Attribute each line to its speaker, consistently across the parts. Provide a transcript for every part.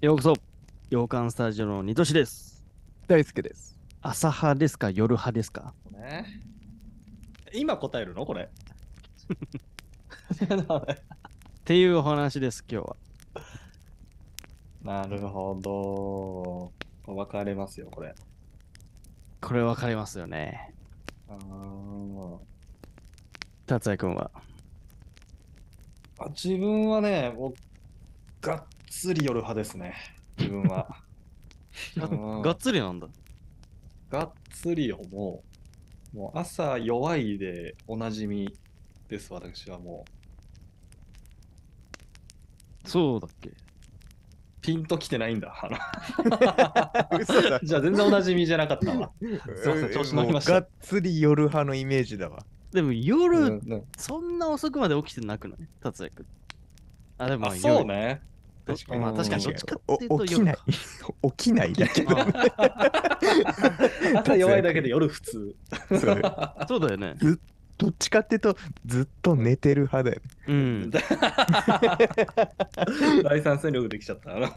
Speaker 1: ようこそ洋館スタジオのニトシです
Speaker 2: 大輔です。
Speaker 1: 朝派ですか夜派ですか？
Speaker 3: ね。今答えるの？これ。
Speaker 1: っていうお話です今日は
Speaker 3: なるほど。分かれますよ、これ。
Speaker 1: これ分かりますよね
Speaker 3: あー
Speaker 1: 達也くんは？
Speaker 3: あ自分はね、もう、がっつり夜派ですね。自分は。うん
Speaker 1: がっつりなんだ
Speaker 3: がっつりよ、もう。もう朝弱いでおなじみです、私はもう。
Speaker 1: そうだっけ？
Speaker 3: ピンときてないんだ。あの
Speaker 2: 嘘だ。
Speaker 3: じゃあ全然おなじみじゃなかったわ。すいません調子乗りました
Speaker 2: がっつり夜派のイメージだわ。
Speaker 1: でも夜、
Speaker 3: うんうん
Speaker 1: そんな遅くまで起きてなくない？達也くんあでも
Speaker 3: あ、そうね。
Speaker 1: ど
Speaker 3: 確かに
Speaker 1: まあ確かにどっちかっていうと
Speaker 2: 起きない。起きないだけど。
Speaker 3: 朝弱いだけで夜普通。
Speaker 2: そう
Speaker 1: そうだよね
Speaker 2: どっちかっていうと、ずっと寝てる派だよね。
Speaker 1: うん
Speaker 3: 第三戦力できちゃった。あの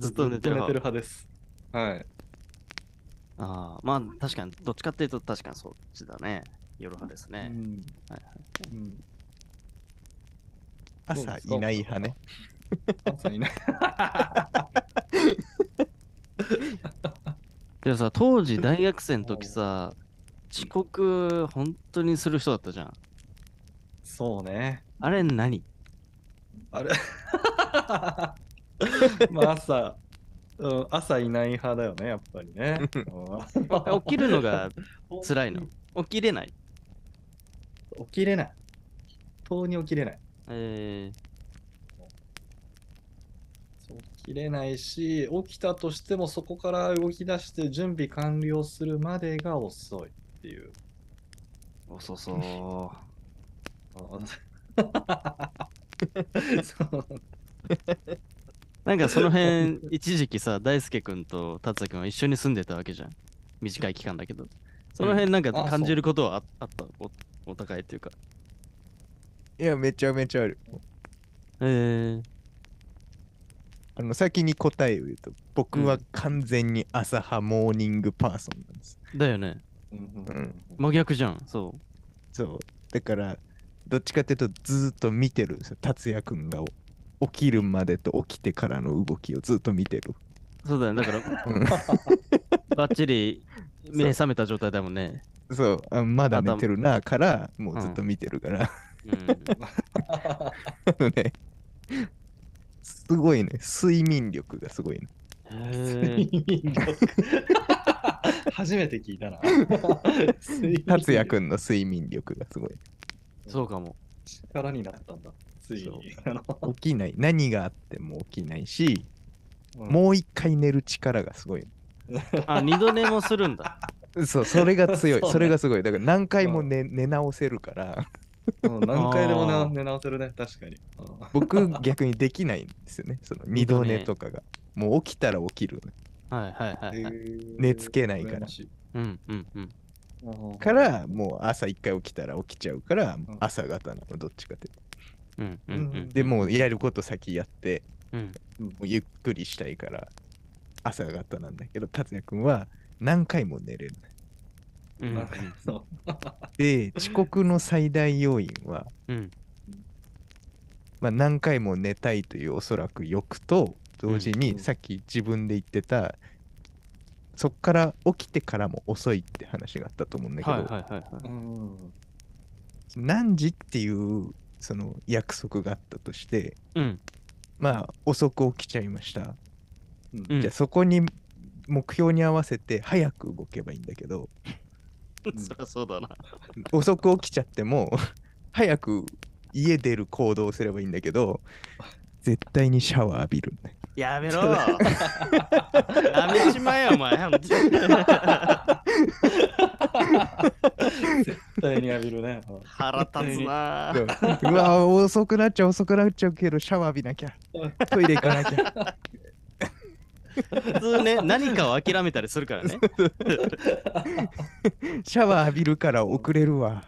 Speaker 1: ずっと寝てる派
Speaker 3: 派です。はい。
Speaker 1: ああまあ確かにどっちかっていうと確かにそっちだね夜派ですね、
Speaker 3: うん
Speaker 1: はい
Speaker 3: うん
Speaker 2: 朝いない派ね。
Speaker 3: 朝いない。
Speaker 1: でもさ当時大学生の時さ遅刻本当にする人だったじゃん
Speaker 3: そうね。
Speaker 1: あれ何？
Speaker 3: あれ？まあ朝、うん、朝いない派だよね、やっぱりね。う ん
Speaker 1: 起きるのが辛いの？起きれない？
Speaker 3: 起きれない。とうに起きれない。
Speaker 1: え
Speaker 3: そう起きれないし、起きたとしてもそこから動き出して準備完了するまでが遅いっていう。
Speaker 1: ー、遅そう。
Speaker 3: そう。
Speaker 1: なんかその辺一時期さ大輔君と達也君は一緒に住んでたわけじゃん。短い期間だけど。その辺なんか
Speaker 3: あ
Speaker 1: 感じることはああった？おお互いっていうか
Speaker 2: いや、めちゃめちゃある。
Speaker 1: えー、
Speaker 2: あの先に答えを言うと、僕は完全に朝派モーニングパーソンなんです。
Speaker 1: だよね
Speaker 3: うん
Speaker 1: 真逆じゃんそ
Speaker 2: そう。だから、どっちかっていうと、ずーっと見てるんですよ。達也くんが起きるまでと起きてからの動きをずっと見てる。
Speaker 1: うそうだよねだから
Speaker 2: うん
Speaker 1: バッチリ 目覚めた状態だもんね
Speaker 2: そうあ、まだ寝てるなから、もうずっと見てるから。
Speaker 1: うん
Speaker 2: すごいね、睡眠力がすごいね。
Speaker 3: 睡眠力初めて聞いたな。
Speaker 2: 達也くんの睡眠力がすごい。
Speaker 1: そうかも
Speaker 3: 力になったんだ。ついに。
Speaker 2: 起きない。何があっても起きないし、
Speaker 3: うん
Speaker 2: もう一回寝る力がすごい。
Speaker 1: あ二度寝もするんだ
Speaker 2: そう、それが強い。
Speaker 3: そうね
Speaker 2: それがすごい。だから何回も寝,、寝直せるから、
Speaker 3: うん何回でも
Speaker 1: あー。
Speaker 3: 寝寝直せるね、確かに。うん。
Speaker 2: 僕逆にできないんですよね。その二度寝とかが。もう起きたら起きる。
Speaker 1: はいはいはいはい。
Speaker 2: 寝つけないから。
Speaker 1: うんうんうん。
Speaker 3: うん。
Speaker 2: から、もう朝一回起きたら起きちゃうから
Speaker 3: ん、
Speaker 2: 朝方なの、どっちかって。う
Speaker 1: んうんうん
Speaker 2: でもうやること先やって、
Speaker 1: うん。
Speaker 2: もうゆっくりしたいから朝方なんだけど達也くんは何回も寝れる
Speaker 1: うん。
Speaker 2: で遅刻の最大要因は、
Speaker 1: うん。
Speaker 2: まあ、何回も寝たいというおそらく欲と同時
Speaker 3: うん。
Speaker 2: にさっき自分で言ってた、そっから起きてからも遅いって話があったと思うんだけど、何時っていうその約束があったとして
Speaker 1: うん。
Speaker 2: まあ遅く起きちゃいました、じゃあそこに目標に合わせて早く動けばいいんだけど、
Speaker 1: そりゃそうだな。
Speaker 2: 遅く起きちゃっても 早く家出る行動をすればいいんだけど絶対にシャワー浴びるんだよ
Speaker 1: やめろ。やめちまえよお前。
Speaker 3: 絶対に浴びるね。うん
Speaker 1: 腹立つな。
Speaker 2: うわ遅くなっちゃう遅くなっちゃうけどシャワー浴びなきゃ。トイレ行かなきゃ
Speaker 1: 普通ね何かを諦めたりするからね
Speaker 2: シャワー浴びるから遅れるわ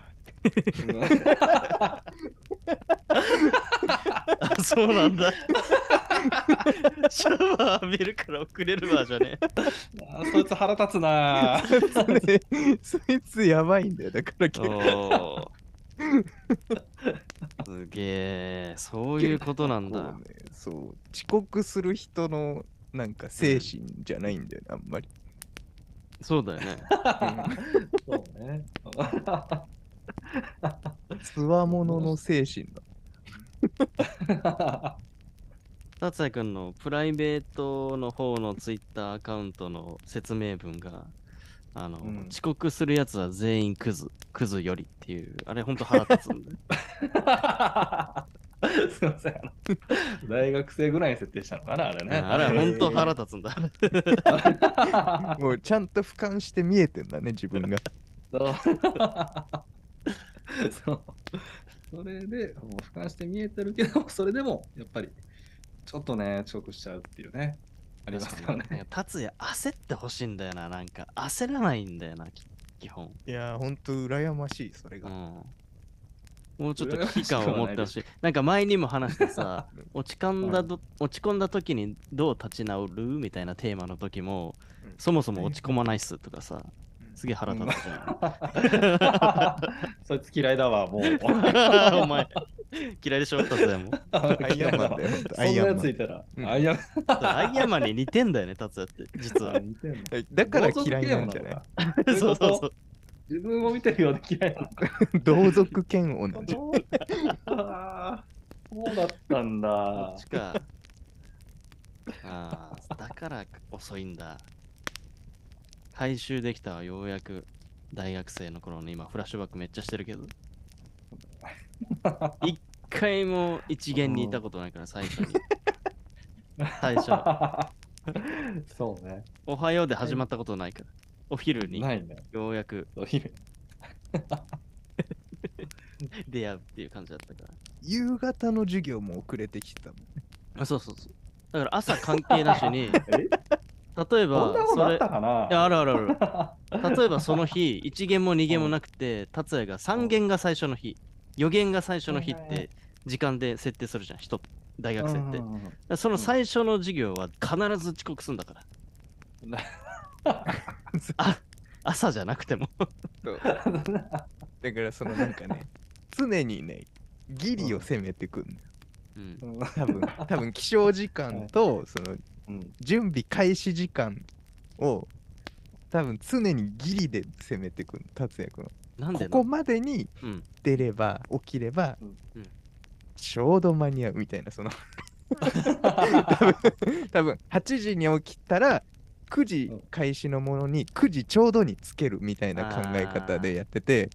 Speaker 1: そうなんだ。シャワー浴びるから遅れるわじゃね
Speaker 3: あーそいつ腹立つなー。
Speaker 2: そいつやばいんだよ。だから
Speaker 1: え。
Speaker 2: 結構
Speaker 1: おーすげえ、そういうことなんだ。
Speaker 2: ね、そう遅刻する人のなんか精神じゃないんだよね、あんまり。
Speaker 1: そうだよね。
Speaker 3: そうね。
Speaker 2: つわものの精神だ。
Speaker 1: 達也くんのプライベートの方のツイッターアカウントの説明文が、あの、
Speaker 3: うん
Speaker 1: 遅刻するやつは全員クズ、クズよりっていう、あれほんと腹立つんだよ。
Speaker 3: すいません。あの大学生ぐらいに設定したのかな、あれね。
Speaker 1: あれはほんと腹立つんだ。
Speaker 2: もうちゃんと俯瞰して見えてんだね、自分が。
Speaker 3: そう。そう。それで、もう俯瞰して見えてるけど、それでも、やっぱり、ちょっとね、遅刻しちゃうっていうね。ありますよね。
Speaker 1: 達也焦ってほしいんだよな、なんか。焦らないんだよな、き基本。
Speaker 2: いやー、ほんと羨ましい、それが。
Speaker 1: うん。もうちょっと危機感を持ってほしい。なんか前にも話してさ、落ち込んだど、落ち込んだ時にどう立ち直るみたいなテーマの時も、
Speaker 2: うん
Speaker 1: そもそも落ち込まないっすとかさ、すげえ腹立つじゃ
Speaker 3: そいつ嫌いだわ、もう。
Speaker 1: ん。お前、嫌いでしょ、達也も。
Speaker 2: アイアンマンだよ、アイアンマン。
Speaker 3: ついたら、
Speaker 2: うん
Speaker 3: アイアン
Speaker 1: アイアンマンに似てんだよね、達也って、実は。
Speaker 2: だから嫌いなんじゃない？
Speaker 3: い
Speaker 1: そうそうそう。
Speaker 3: 自分を見てるようで嫌いなのか。
Speaker 2: 同族嫌悪なんじゃ
Speaker 3: あーそうだったん
Speaker 1: そ
Speaker 3: だ
Speaker 1: っち。か。ああ、だから遅いんだ。回収できたわ、ようやく。大学生の頃の今、フラッシュバックめっちゃしてるけど。一回も一元にいたことないから、最初に。最初。
Speaker 3: そうね。
Speaker 1: おはようで始まったことないから。お昼に
Speaker 3: ないね。
Speaker 1: ようやく
Speaker 3: お昼
Speaker 1: 出会うっていう感じだったから。
Speaker 2: 夕方の授業も遅れてきたもん。
Speaker 1: あ、そうそうそう。だから朝関係なしに、
Speaker 3: え？
Speaker 1: 例え
Speaker 3: そん
Speaker 1: ば
Speaker 3: な、こと
Speaker 1: それ
Speaker 3: あった、かな？い
Speaker 1: や、あるあるある。例えばその日、1限も2限もなくて、達也が3限が最初の日、4限が最初の日っ
Speaker 3: はいはいは
Speaker 1: て時間で設定するじゃん、人、大学生って。だか
Speaker 3: うんうんうん
Speaker 1: らその最初の授業は必ず遅刻するんだから。あ朝じゃなくても。
Speaker 2: そう。だからそのなんかね、常にね、ギリを攻めてくんのよ。
Speaker 1: うん、
Speaker 2: 多分、多分起床時間と、その
Speaker 3: うん。
Speaker 2: 準備開始時間を、多分常にギリで攻めてくんの、達也君は。
Speaker 1: なんでな
Speaker 2: ここまでに
Speaker 1: うん、
Speaker 2: 出れば、起きれば
Speaker 3: うん。
Speaker 1: うん、
Speaker 2: ちょうど間に合うみたいな、その、多分、多分8時に起きたら、9時開始のものに9時ちょうどにつけるみたいな考え方でやってて、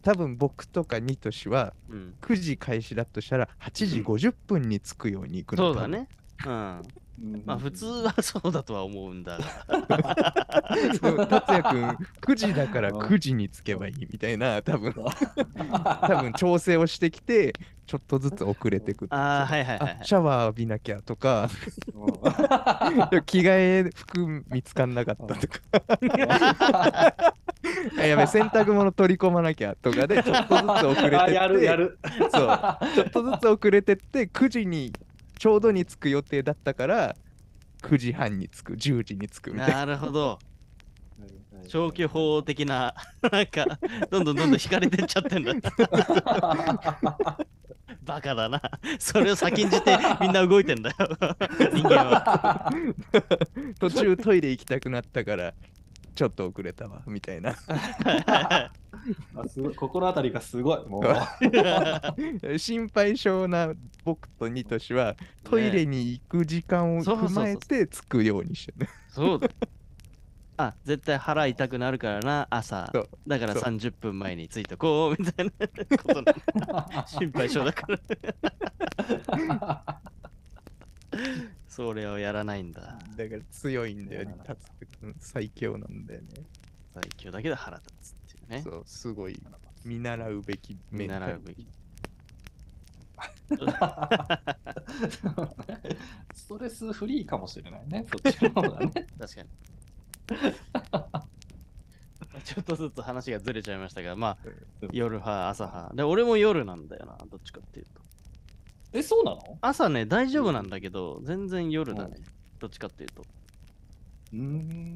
Speaker 2: 多分僕とかニトシは
Speaker 1: うん、
Speaker 2: 9時開始だとしたら8時50分に着くように行くの
Speaker 1: そうだ。ね。うん。
Speaker 3: うん。
Speaker 1: まあ普通はそうだとは思うんだが。
Speaker 2: 達也君9時だから9時に着けばいいみたいな多分。多分調整をしてきてちょっとずつ遅れてく
Speaker 1: ああ、はいはいはい、はい。
Speaker 2: あシャワー浴びなきゃとか。着替え服見つかんなかったとか。あやべ洗濯物取り込まなきゃとかでちょっとずつ遅れてって。
Speaker 3: あやるやる。
Speaker 2: そう。ちょっとずつ遅れてって9時にちょうどに着く予定だったから9時半に着く10時に着くみたいな
Speaker 1: なるほど。消去法的な、なんか、どんどんどんどん引かれてっちゃってんだ。バカだな。それを先んじてみんな動いてんだよ。人間は。
Speaker 2: 途中トイレ行きたくなったからちょっと遅れたわみたいな
Speaker 3: あすごい心当たりがすごい。もう。
Speaker 2: 心配性な僕とニトシはトイレに行く時間を踏まえて着くようにしてる
Speaker 1: そうだ。あ、絶対腹痛くなるからな、朝。だから
Speaker 2: そう
Speaker 1: 30分前に着いとこうみたいなことな心配性だから。それをやらないんだ。
Speaker 2: だから強いんだよね達也君最強なんだよね
Speaker 1: 最強だけど腹立つっていうね。
Speaker 2: そうすごい見習うべきメ
Speaker 1: 見習うべき。
Speaker 3: ストレスフリーかもしれないね。そっちの方がね。
Speaker 1: 確かに。ちょっとずつ話がずれちゃいましたが、まあ、夜派、朝派。で、俺も夜なんだよな、どっちかっていうと。
Speaker 3: え、そうなの？
Speaker 1: 朝ね、大丈夫なんだけど、全然夜だね。どっちかっていうと。
Speaker 3: うーん。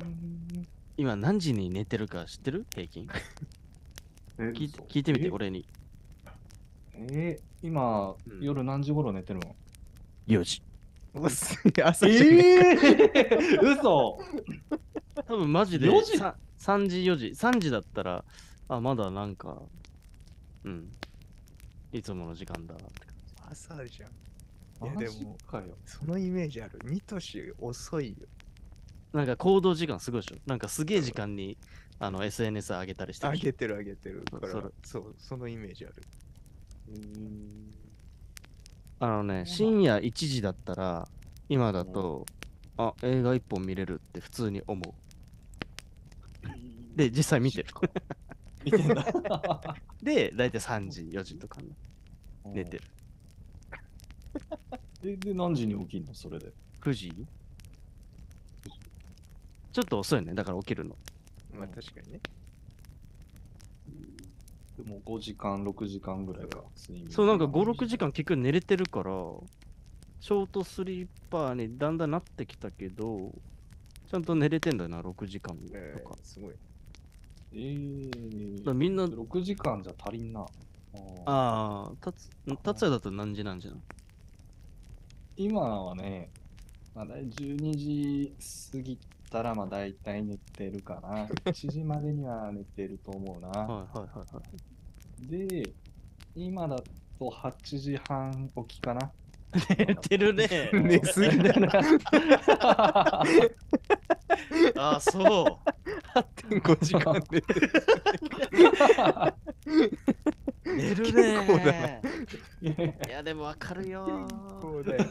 Speaker 1: 今何時に寝てるか知ってる？平均？聞いて聞いてみて、俺に。
Speaker 3: えー、今、
Speaker 1: うん
Speaker 3: 夜何時頃寝てるの
Speaker 1: ？4時。
Speaker 2: 遅い朝
Speaker 3: え
Speaker 2: じゃ
Speaker 3: えー、嘘
Speaker 1: 多分マジで
Speaker 3: 4時？
Speaker 1: さ3時、4時。3時だったら、あ、まだなんか、うん。いつもの時間だって感
Speaker 2: 朝じゃん。いやでも。そのイメージある。ニトシ遅いよ。
Speaker 1: じ。なんか行動時間すごいでしょ。なんかすげえ時間にあの SNS 上げたりして
Speaker 2: あげてるあげてる。から
Speaker 1: それ
Speaker 2: そう、そのイメージある。
Speaker 1: あのね、深夜1時だったら、今だと、あ、映画1本見れるって普通に思う。で、実際見てる。
Speaker 3: 見てんだ。
Speaker 1: で、だいたい3時、4時とかに寝てる。
Speaker 3: で、で、何時に起きんの？それで。
Speaker 1: 9時？ちょっと遅いね。だから起きるの。
Speaker 2: まあ確かにね。
Speaker 3: でも5時間、6時間ぐらいか。睡眠
Speaker 1: そう、なんか5、6時間結局寝れてるから、ショートスリーパーにだんだんなってきたけど、ちゃんと寝れてんだよな、6時間
Speaker 2: え
Speaker 1: とか。
Speaker 2: ーすごい。
Speaker 3: えー、
Speaker 1: みんな、
Speaker 3: 6時間じゃ足りんな。あー
Speaker 1: ああ、たつ、達也だと何時なんじゃん
Speaker 3: 今はね、まあ、だい12時過ぎたら、まあ大体寝てるかな。1時までには寝てると思うな。
Speaker 1: はいはいはいはい。
Speaker 3: で、今だと8時半起きかな。
Speaker 1: 寝てるね。
Speaker 2: 寝すぎだな。
Speaker 1: ああ、そ
Speaker 2: 8.5時間寝てる。
Speaker 1: う。寝る
Speaker 2: 結構だ
Speaker 1: ね。いや、でもわかるよ。
Speaker 2: そうだよ。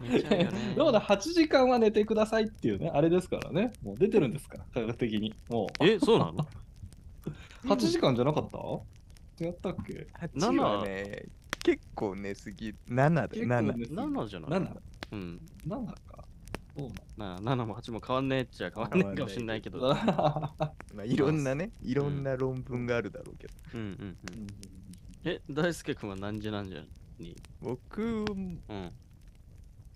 Speaker 1: 寝ちゃうよね。
Speaker 3: だから8時間は寝てくださいっていうね、あれですからね。もう出てるんですから、科学的に。も
Speaker 1: え、そうなの？
Speaker 3: う。8時間じゃなかった？違ったっけ
Speaker 2: ？8はね、結構寝すぎ。7だよ、7。
Speaker 1: ?7 じゃない
Speaker 3: ?7?
Speaker 1: うん。
Speaker 3: 7か。そう
Speaker 1: な7も8も変わんねえっちゃ変わんねえかもしんないけど。
Speaker 2: まあ、いろんなね、いろんな論文があるだろうけど。
Speaker 1: うんうんうん。え、大輔君は何時何時に？
Speaker 2: 僕、
Speaker 1: うん。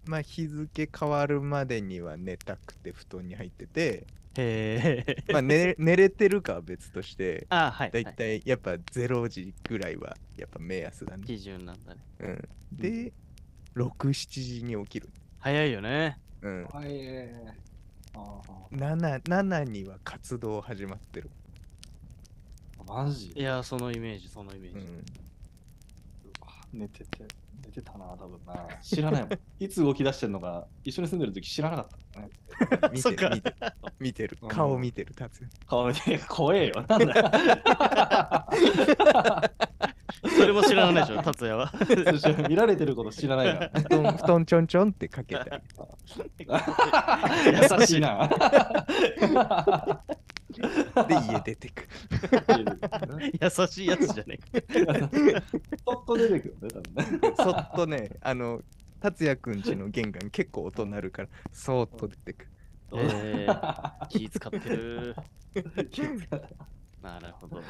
Speaker 2: まあ、日付変わるまでには寝たくて布団に入ってて、
Speaker 1: へえ。
Speaker 2: まあ寝、寝れてるかは別として、
Speaker 1: あ、はい。
Speaker 2: だ
Speaker 1: い
Speaker 2: たいやっぱ0時ぐらいはやっぱ目安だね。
Speaker 1: 基準なんだね。
Speaker 2: うん、で、6、7時に起きる。
Speaker 1: 早いよね。
Speaker 2: うん、
Speaker 3: はい。あ
Speaker 2: 7, 7には活動始まってる。
Speaker 3: あ、マジ？
Speaker 1: いや、そのイメージ、そのイメージ。
Speaker 2: うん、
Speaker 3: 寝てて、寝てたな、多分な。知らないもん。いつ動き出してんのか、一緒に住んでる時知らなかったね。
Speaker 2: 見てる見てる見てる
Speaker 3: うん
Speaker 2: 顔見てる達也
Speaker 3: 顔見て、怖えよ。なんだ
Speaker 1: それも知らないでしょ、達也は。
Speaker 3: 見られてること知らないか
Speaker 2: 布団布団ちょんちょんってかけたり
Speaker 3: ら。優しいな。
Speaker 2: で家出てく
Speaker 1: 優しいやつじゃね
Speaker 3: そっと出てくるね、多分ね。
Speaker 2: そっとねあの達也くんちの玄関結構音鳴るからそーっと出てく
Speaker 1: え。えー、気使ってる。なるほど。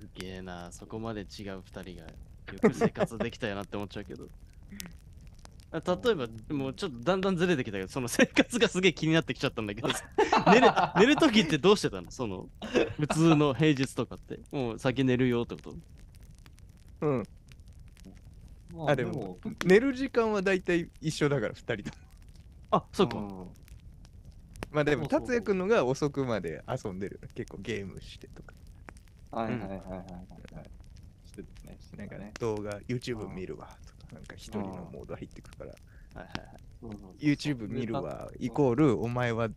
Speaker 1: すげえな、そこまで違う二人がよく生活できたよなって思っちゃうけど。あ例えば、もうちょっとだんだんずれてきたけど、その生活がすげえ気になってきちゃったんだけどさ寝る、寝るときってどうしてたの？その、普通の平日とかって。もう先寝るよってこと？
Speaker 2: うん。
Speaker 3: ま
Speaker 2: あでも寝る時間はだいたい一緒だから二人とも。
Speaker 1: あ、そうか。
Speaker 3: ん。
Speaker 2: まあでも達也くんのが遅くまで遊んでる。結構ゲームしてとか
Speaker 3: はいはいはいはいはいはい。してたね。して
Speaker 2: なんか
Speaker 3: たね。
Speaker 2: 動画 YouTube 見るわとかなんか一人のモード入ってくるから YouTube 見るわイコールお前は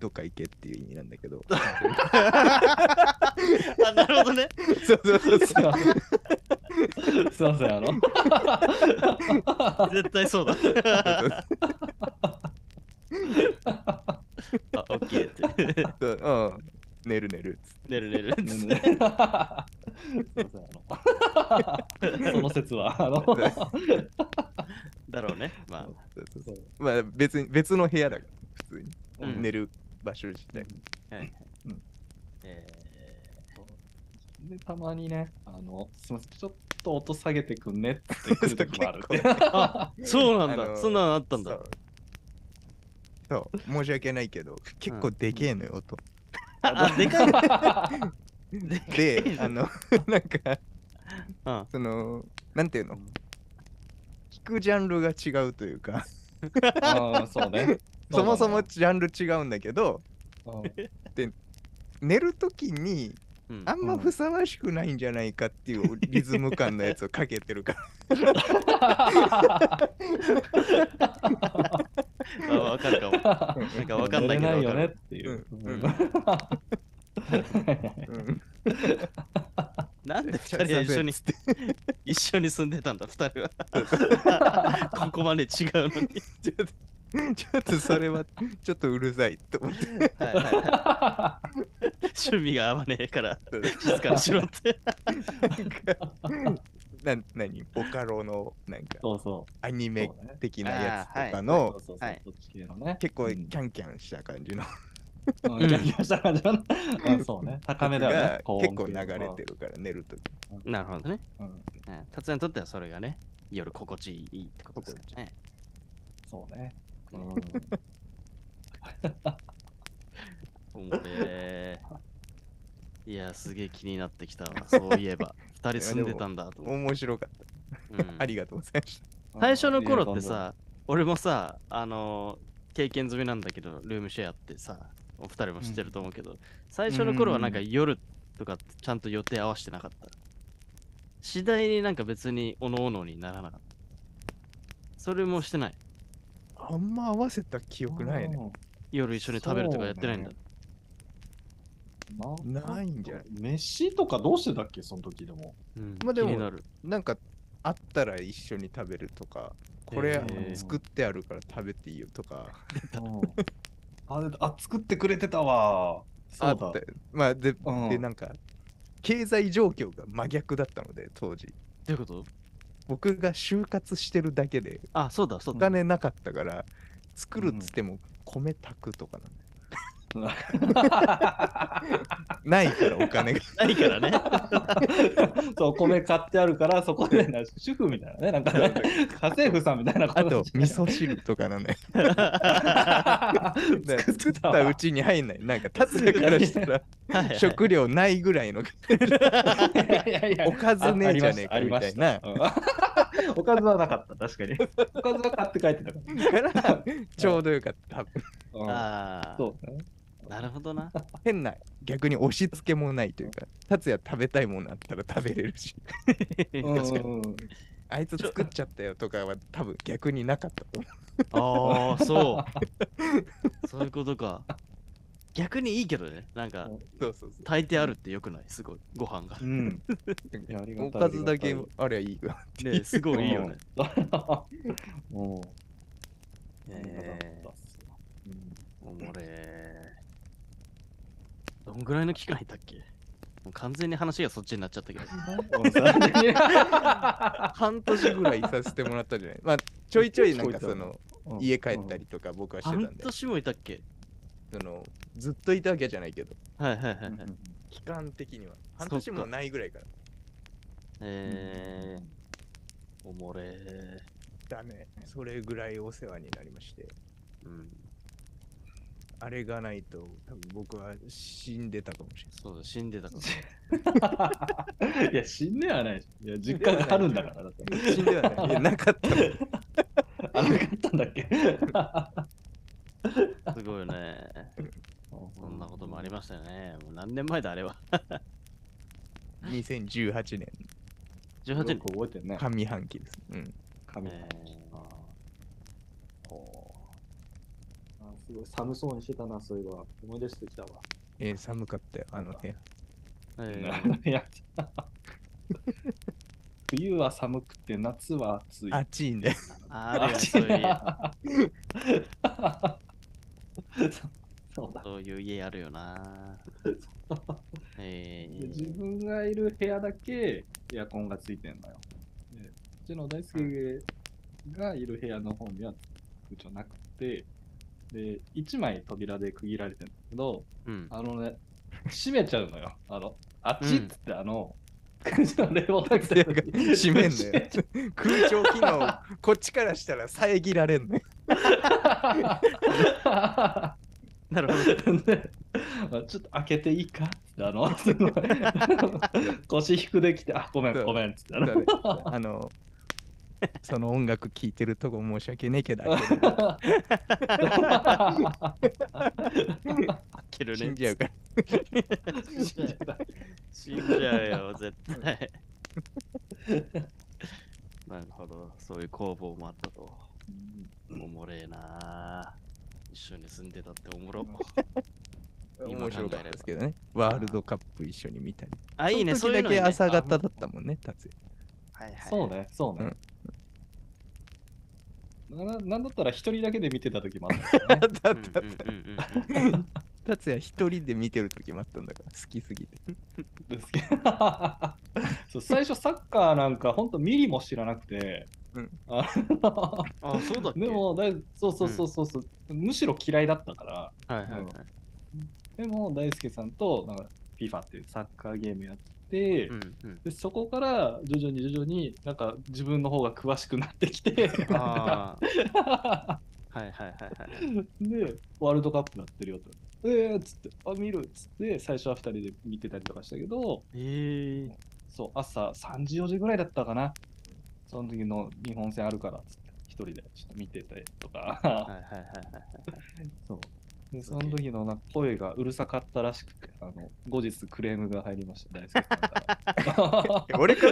Speaker 2: どっか行けっていう意味なんだけど
Speaker 1: あ、なるほどね。
Speaker 2: そうそうそう
Speaker 3: すいません。すいません、あの。
Speaker 1: 絶対そうだ。あ、オッケーって。
Speaker 2: そううん寝る寝る
Speaker 1: 寝る寝る。
Speaker 3: その説は、あの。
Speaker 1: だろうね。まあ。
Speaker 2: そうそうそうまあ別に別の部屋だから普通に、
Speaker 1: うん
Speaker 2: 寝る場所自体
Speaker 1: はいはい。
Speaker 3: うん
Speaker 1: え
Speaker 3: で、たまにね、あの、すみません、ちょっと音下げてくんねって来る時もある。
Speaker 1: あ、そうなんだ。
Speaker 2: あの
Speaker 1: そんなのあったんだ。
Speaker 2: そうそう申し訳ないけど結構でけえのよ音
Speaker 1: あ、でかい。でかい
Speaker 2: であの なんか
Speaker 1: うん。
Speaker 2: そのなんていうの？聞くジャンルが違うというか
Speaker 3: ああ、そうね。
Speaker 2: そもそも
Speaker 3: う
Speaker 2: ジャンル違うんだけど
Speaker 3: なんだよ
Speaker 2: 寝るときに
Speaker 1: うん
Speaker 2: あんまふさわしくないんじゃないかっていうリズム感のやつをかけてるから
Speaker 1: あわかるかも。なんかわかんないけど
Speaker 3: ないよねっ。ていう。
Speaker 2: うん
Speaker 3: うん
Speaker 2: うん
Speaker 1: なんで二人は一緒に 一緒に住んでたんだ、二人は。ここまで違うのに。
Speaker 2: ちょっとちょっとそれはちょっとうるさいと思って
Speaker 1: はいはいはい 趣味が合わねえから静かにしろって。
Speaker 2: な何？ボカロのなんか
Speaker 3: そうそう。
Speaker 2: アニメ的なやつとか
Speaker 3: そ
Speaker 2: の
Speaker 3: うそうそう。
Speaker 1: はい。
Speaker 3: そっち系のね。
Speaker 2: 結構
Speaker 3: うん。
Speaker 2: キャンキャンした感じの。
Speaker 3: うん。キャンキャンした感じの。うんそうね。高めだよね。
Speaker 2: 結構流れてるから寝るとき
Speaker 1: なるほどね。
Speaker 3: うん。
Speaker 1: うん。達也にとってはそれがね、夜心地いいってことですよね。
Speaker 3: そうね。うん。
Speaker 1: おもれーいや、すげえ気になってきたわ。そういえば、二人住んでたんだと思って。
Speaker 2: 面白かった
Speaker 1: うん
Speaker 2: ありがとうございました
Speaker 1: 最初の頃って、さ、俺もさ、あのー経験済みなんだけど、ルームシェアってさ、お二人も知ってると思うけど、最初の頃はなんか夜とかちゃんと予定合わせてなかった。次第になんか別におのおのにならなかった。それもしてない。
Speaker 2: あんま合わせた記憶ないね。
Speaker 1: 夜一緒に食べるとかやってないんだ。
Speaker 3: そうね。
Speaker 2: ないんじゃない？
Speaker 3: 飯とかどうしてたっけ、その時でも。
Speaker 1: うん
Speaker 2: まあでも
Speaker 1: なる。
Speaker 2: なんかあったら一緒に食べるとかこれ作ってあるから食べていいよとか
Speaker 3: あれあ、作ってくれてたわ。そうだ
Speaker 2: あっ。てまあで
Speaker 3: うん
Speaker 2: でなんか経済状況が真逆だったので当時
Speaker 1: どういうこと？
Speaker 2: 僕が就活してるだけで
Speaker 1: あ、そうだ、そう
Speaker 2: お
Speaker 1: だ。
Speaker 2: 金なかったから作るっつっても米炊くとかなん ないからお金が。
Speaker 1: ないからね。
Speaker 3: そう、米買ってあるから、そこでな主婦みたいなね、なんかね、家政婦さんみたいな
Speaker 2: あと。
Speaker 3: こと
Speaker 2: 味噌汁とかなんだよだから
Speaker 3: 作
Speaker 2: 作ったうちに入んない。なんか達也からしたら食料ないぐらいの。
Speaker 3: いやいやいや。
Speaker 2: おかずねえじゃねえか
Speaker 3: ありまし
Speaker 2: みたいな。
Speaker 3: おかずはなかった、確かに。おかずは買って帰ってたか
Speaker 2: から。ちょうどよかった多分。
Speaker 1: ああ、
Speaker 3: そうね。
Speaker 1: なるほどな。
Speaker 2: 変な逆に押し付けもないというか達也食べたいものあったら食べれるし
Speaker 3: うんうんうん
Speaker 2: あいつ作っちゃったよとかは多分逆になかったと思
Speaker 1: ああ、そう。そういうことか。逆にいいけどね。なんか、
Speaker 2: うそうそうそ
Speaker 1: 炊いてあるってよくない？すごい。ご飯が。
Speaker 3: うん。いやありが
Speaker 2: うおかずだけ
Speaker 3: あり
Speaker 2: ゃいいわ
Speaker 1: ねすごいいいよね。えおもれー。どんぐらいの期間いたっけ？もう完全に話がそっちになっちゃったけど。
Speaker 2: 半年ぐらいいさせてもらったんじゃない？まあちょいちょいなんかその
Speaker 3: うん。
Speaker 2: 家帰ったりとか僕はしてたんで。
Speaker 1: 半年もいたっけ？
Speaker 2: そのずっといたわけじゃないけど。
Speaker 1: はいはいはいはい。
Speaker 2: 期間的には。半年もないぐらいから
Speaker 1: えー、おもれー。
Speaker 2: だねそれぐらいお世話になりまして。
Speaker 1: うん。
Speaker 2: あれがないと多分僕は死んでたかもしれない
Speaker 1: そうだ、死んでたから。
Speaker 3: いや、死んではないし。いや、実家があるんだから。だって
Speaker 2: 死んではないいやなかった
Speaker 3: あなかったんだっけ？
Speaker 1: すごいよね。そんなこともありましたよね。もう何年前だ、あれは。
Speaker 2: 2018年
Speaker 1: 18
Speaker 3: よ
Speaker 1: 年。
Speaker 3: く覚えてるね。
Speaker 2: 上半期です、うん、
Speaker 3: 神
Speaker 1: え
Speaker 3: ああすごい寒そうにしてたな、そういえば。思い出してきたわ。
Speaker 2: えー寒かったよあの部屋
Speaker 1: えー
Speaker 3: いや冬は寒くて夏は暑い。
Speaker 2: 暑いんで
Speaker 1: あるよ、そういう家。
Speaker 3: そうだ。
Speaker 1: そういう家あるよな。え
Speaker 3: で自
Speaker 1: ー、
Speaker 3: 分がいる部屋だけエアコンがついてんのよ。でうちの大輔がいる部屋の方にはうちはなくて、で、1枚扉で区切られてるんだけど、
Speaker 1: うん。
Speaker 3: あのね、閉めちゃうのよ。あの、あっちっつって、あの、くじの冷房だけで
Speaker 2: 閉めんのよ。空調機能、こっちからしたら遮られんのよ。
Speaker 1: なるほど。
Speaker 3: であちょっと開けていいかってあの、すごい腰低できて、あ、ごめん、ごめんっつって。あの、
Speaker 2: その音楽聴いてるとこ申し訳ねえけど、開ける
Speaker 1: ね。
Speaker 2: 死んじゃうから。
Speaker 1: 死んじゃうよ、絶対。なるほど、そういう工房もあったと。おもれえな一緒に住んでたっておもろ。今
Speaker 2: 面白かったですけどね。ワールドカップ一緒に見たり。
Speaker 1: あ、いいね、
Speaker 2: その時だけ朝方だったもんね、達也。
Speaker 1: はいはい。
Speaker 3: そうね、そうね。ななんだったら一人だけで見てた時もあった。よね。
Speaker 2: 達也一人で見てる時もあったんだから、好きすぎて。
Speaker 3: ですけど。そう最初サッカーなんか本当ミリも知らなくて、
Speaker 2: うん。
Speaker 3: あ
Speaker 1: あ、そうだっけ？
Speaker 3: でもだいそうそうそうそうそう、むしろ嫌いだったから。
Speaker 1: はいはいはい。
Speaker 3: でも大輔さんとなんか FIFA っていうサッカーゲームやって、
Speaker 1: うんうん。
Speaker 3: でそこから徐々に徐々になんか自分の方が詳しくなってきて。
Speaker 1: はいはいはいはい。
Speaker 3: でワールドカップやってるよと。えーっつって、あ、見るっつって、最初は2人で見てたりとかしたけど、
Speaker 1: ええ
Speaker 3: そう、朝3時、4時ぐらいだったかな。その時の日本戦あるからっつって、一人でちょっと見てたりとか。
Speaker 1: はいはいはいはいはい。
Speaker 3: そう。で、その時のな声がうるさかったらしくて、あの後日クレームが入りました、大輔さんから。
Speaker 2: 俺か？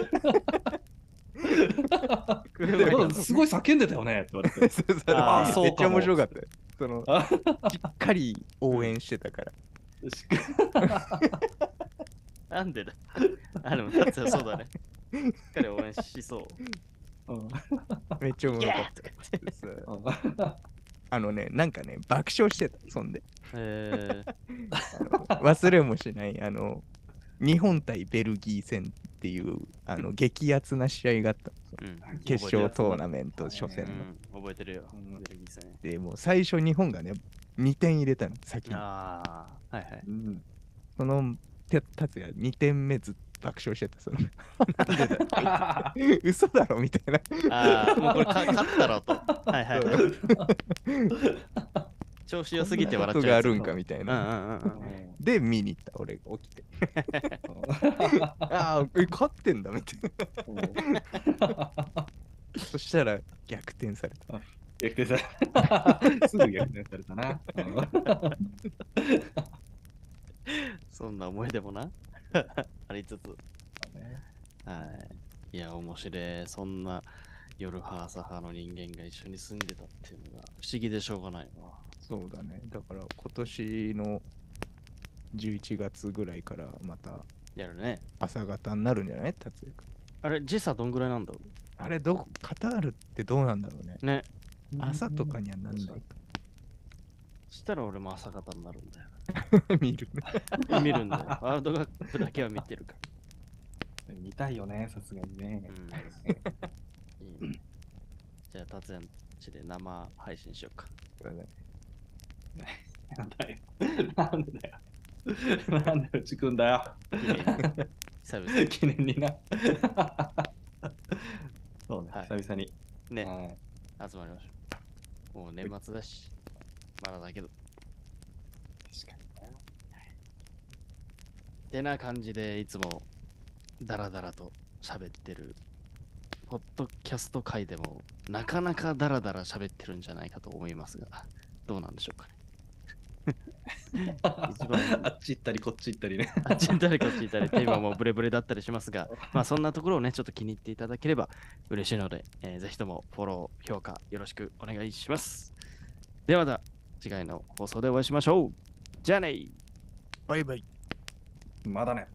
Speaker 3: すごい叫んでたよねって言われて。
Speaker 2: そうそうめっちゃ面白かったよ。その
Speaker 3: あ
Speaker 2: しっかり応援してたから。
Speaker 3: し
Speaker 1: なんでだ？あ、でも、達也そうだね。しっかり応援しそう。
Speaker 3: うん
Speaker 2: めっちゃおもろかった。あのね、なんかね、爆笑してた、そんで。
Speaker 1: えー、
Speaker 2: 忘れもしない、あの、日本対ベルギー戦っていう、あの、激アツな試合があったの
Speaker 1: うん。
Speaker 2: 決勝トーナメント初
Speaker 1: う
Speaker 2: 戦の。
Speaker 1: ん、覚えてるよ。
Speaker 3: うん
Speaker 1: ベルギー戦。
Speaker 2: で、もう最初日本がね、2点入れたの、先に。
Speaker 1: ああ、はいはい。
Speaker 3: うん
Speaker 2: その、て達也2点目ずっと爆笑してた。その 嘘だろみたいな。
Speaker 1: ああ、もうこれか勝ったろと。はいはいはい。調子良すぎて笑っちゃう。
Speaker 2: があるんかみたい
Speaker 1: うんう
Speaker 2: な。
Speaker 1: んうんうん。
Speaker 2: で、見に行った、俺が起きて。ああ、え勝ってんだみたいな。そしたら逆転された。
Speaker 3: 逆転されすぐ逆転されたな。
Speaker 1: そんな思い出もな。ありつつ。はい。いや、面白い。そんな夜派朝派の人間が一緒に住んでたっていうのが不思議でしょうがないわ。
Speaker 2: そうだね。だから今年の11月ぐらいからまた
Speaker 1: やるね。
Speaker 2: 朝方になるんじゃない？達也君。
Speaker 1: あれ、時差どんぐらいなんだろ
Speaker 2: あれどこ、カタールってどうなんだろうね。
Speaker 1: うね。
Speaker 2: 朝とかにはなんないか。
Speaker 1: したら俺も朝方になるんだよ。
Speaker 2: 見るね。
Speaker 1: 見るんだよ。ワールドカップだけは見てるか
Speaker 3: 見たいよね、さすがにね
Speaker 1: ら。。うん。いいねじゃあ、達也の家で生配信しようか。
Speaker 3: なんだよ。なんでだよ。なんでうちくんだよ。
Speaker 1: 久々
Speaker 3: 記念にな。そうね、
Speaker 1: はい
Speaker 3: 久々に。
Speaker 1: にね、
Speaker 3: はい
Speaker 1: 集まりましょう。もう年末だし、まだだけど。
Speaker 3: 確かにね。
Speaker 1: てな感じでいつもダラダラと喋ってる。ポッドキャスト界でもなかなかダラダラ喋ってるんじゃないかと思いますがどうなんでしょうかね。一番。
Speaker 3: あっち行ったりこっち行ったりね。
Speaker 1: あっちに誰か聞いたりテーマもブレブレだったりしますがまあそんなところをねちょっと気に入っていただければ嬉しいので、えーぜひともフォロー評価よろしくお願いします。ではまた次回の放送でお会いしましょう。じゃあね
Speaker 2: バイバイ。
Speaker 3: まだね。